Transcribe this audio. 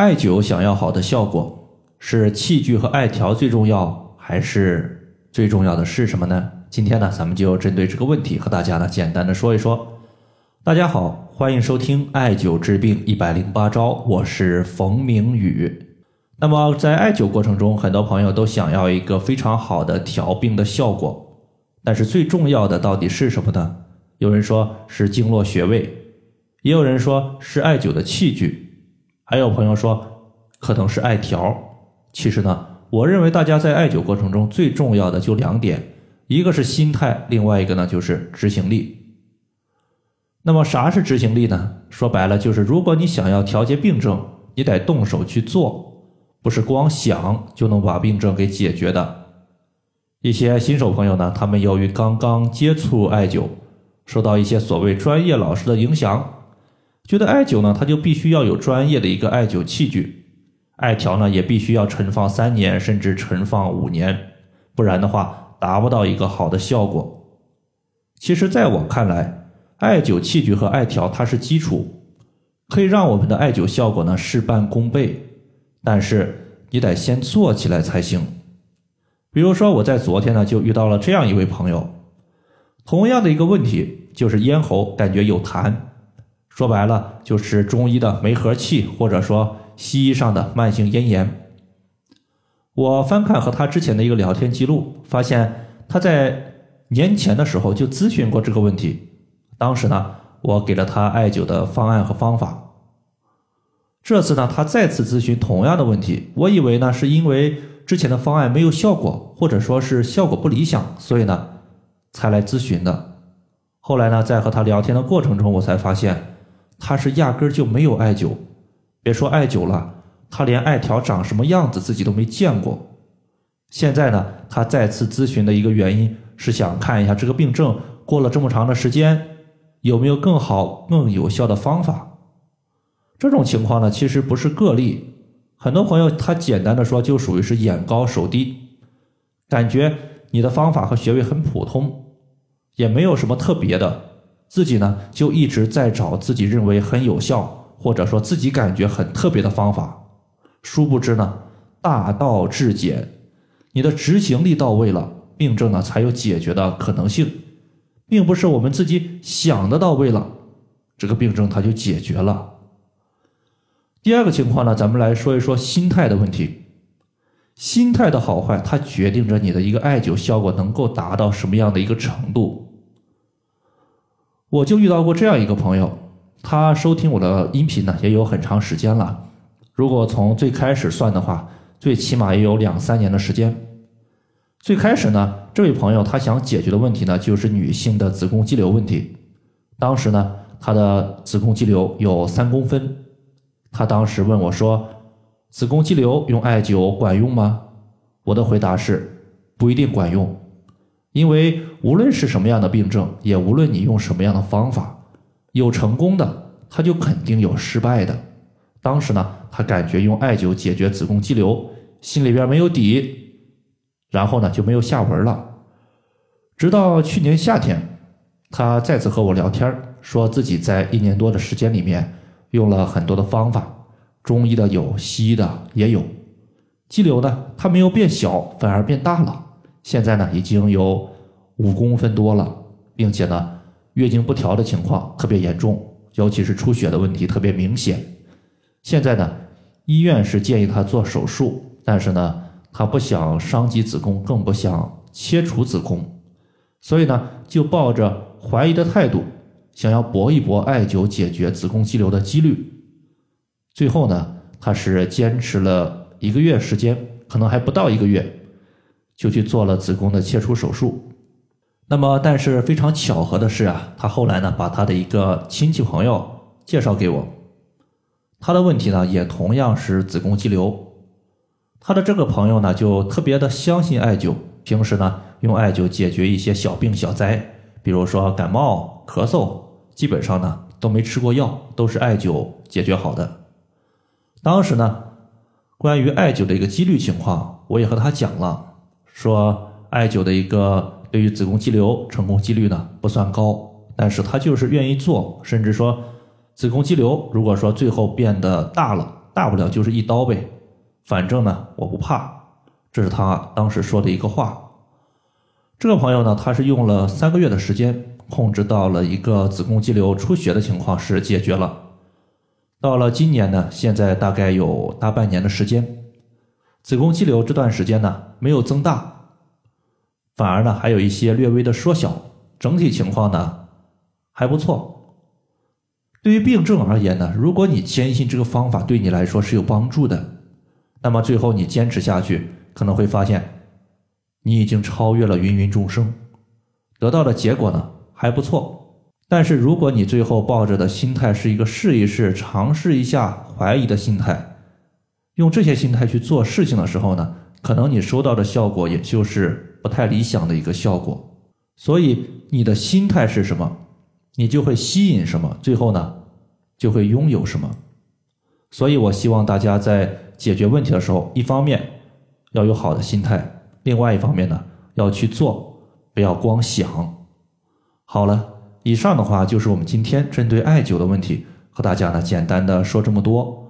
艾灸想要好的效果，是器具和艾条最重要，还是最重要的是什么呢？今天呢，咱们就针对这个问题和大家呢简单的说一说。大家好，欢迎收听艾灸治病一百零八招，我是冯明宇。那么在艾灸过程中，很多朋友都想要一个非常好的调病的效果，但是最重要的到底是什么呢？有人说是经络穴位，也有人说是艾灸的器具。还有朋友说，可能是艾条。其实呢，我认为大家在艾灸过程中最重要的就两点，一个是心态，另外一个呢就是执行力。那么啥是执行力呢？说白了就是，如果你想要调节病症，你得动手去做，不是光想就能把病症给解决的。一些新手朋友呢，他们由于刚刚接触艾灸，受到一些所谓专业老师的影响。觉得艾灸呢，它就必须要有专业的一个艾灸器具，艾条呢也必须要存放三年，甚至存放五年，不然的话达不到一个好的效果。其实，在我看来，艾灸器具和艾条它是基础，可以让我们的艾灸效果呢事半功倍。但是你得先做起来才行。比如说，我在昨天呢就遇到了这样一位朋友，同样的一个问题，就是咽喉感觉有痰。说白了就是中医的梅核气，或者说西医上的慢性咽炎。我翻看和他之前的一个聊天记录，发现他在年前的时候就咨询过这个问题。当时呢，我给了他艾灸的方案和方法。这次呢，他再次咨询同样的问题，我以为呢是因为之前的方案没有效果，或者说是效果不理想，所以呢才来咨询的。后来呢，在和他聊天的过程中，我才发现。他是压根儿就没有艾灸，别说艾灸了，他连艾条长什么样子自己都没见过。现在呢，他再次咨询的一个原因是想看一下这个病症过了这么长的时间，有没有更好、更有效的方法。这种情况呢，其实不是个例，很多朋友他简单的说就属于是眼高手低，感觉你的方法和穴位很普通，也没有什么特别的。自己呢，就一直在找自己认为很有效，或者说自己感觉很特别的方法。殊不知呢，大道至简，你的执行力到位了，病症呢才有解决的可能性，并不是我们自己想的到位了，这个病症它就解决了。第二个情况呢，咱们来说一说心态的问题。心态的好坏，它决定着你的一个艾灸效果能够达到什么样的一个程度。我就遇到过这样一个朋友，他收听我的音频呢也有很长时间了。如果从最开始算的话，最起码也有两三年的时间。最开始呢，这位朋友他想解决的问题呢，就是女性的子宫肌瘤问题。当时呢，她的子宫肌瘤有三公分。他当时问我说：“子宫肌瘤用艾灸管用吗？”我的回答是：不一定管用。因为无论是什么样的病症，也无论你用什么样的方法，有成功的，他就肯定有失败的。当时呢，他感觉用艾灸解决子宫肌瘤，心里边没有底，然后呢就没有下文了。直到去年夏天，他再次和我聊天，说自己在一年多的时间里面用了很多的方法，中医的有，西医的也有，肌瘤呢，它没有变小，反而变大了。现在呢，已经有五公分多了，并且呢，月经不调的情况特别严重，尤其是出血的问题特别明显。现在呢，医院是建议他做手术，但是呢，他不想伤及子宫，更不想切除子宫，所以呢，就抱着怀疑的态度，想要搏一搏艾灸解决子宫肌瘤的几率。最后呢，他是坚持了一个月时间，可能还不到一个月。就去做了子宫的切除手术，那么但是非常巧合的是啊，他后来呢把他的一个亲戚朋友介绍给我，他的问题呢也同样是子宫肌瘤，他的这个朋友呢就特别的相信艾灸，平时呢用艾灸解决一些小病小灾，比如说感冒、咳嗽，基本上呢都没吃过药，都是艾灸解决好的。当时呢，关于艾灸的一个几率情况，我也和他讲了。说艾灸的一个对于子宫肌瘤成功几率呢不算高，但是他就是愿意做，甚至说子宫肌瘤如果说最后变得大了，大不了就是一刀呗，反正呢我不怕。这是他当时说的一个话。这个朋友呢，他是用了三个月的时间，控制到了一个子宫肌瘤出血的情况是解决了。到了今年呢，现在大概有大半年的时间，子宫肌瘤这段时间呢没有增大，反而呢还有一些略微的缩小，整体情况呢还不错。对于病症而言呢，如果你坚信这个方法对你来说是有帮助的，那么最后你坚持下去。可能会发现，你已经超越了芸芸众生，得到的结果呢还不错。但是如果你最后抱着的心态是一个试一试、尝试一下、怀疑的心态，用这些心态去做事情的时候呢，可能你收到的效果也就是不太理想的一个效果。所以你的心态是什么，你就会吸引什么，最后呢就会拥有什么。所以我希望大家在解决问题的时候，一方面。要有好的心态，另外一方面呢，要去做，不要光想。好了，以上的话就是我们今天针对艾灸的问题，和大家呢简单的说这么多。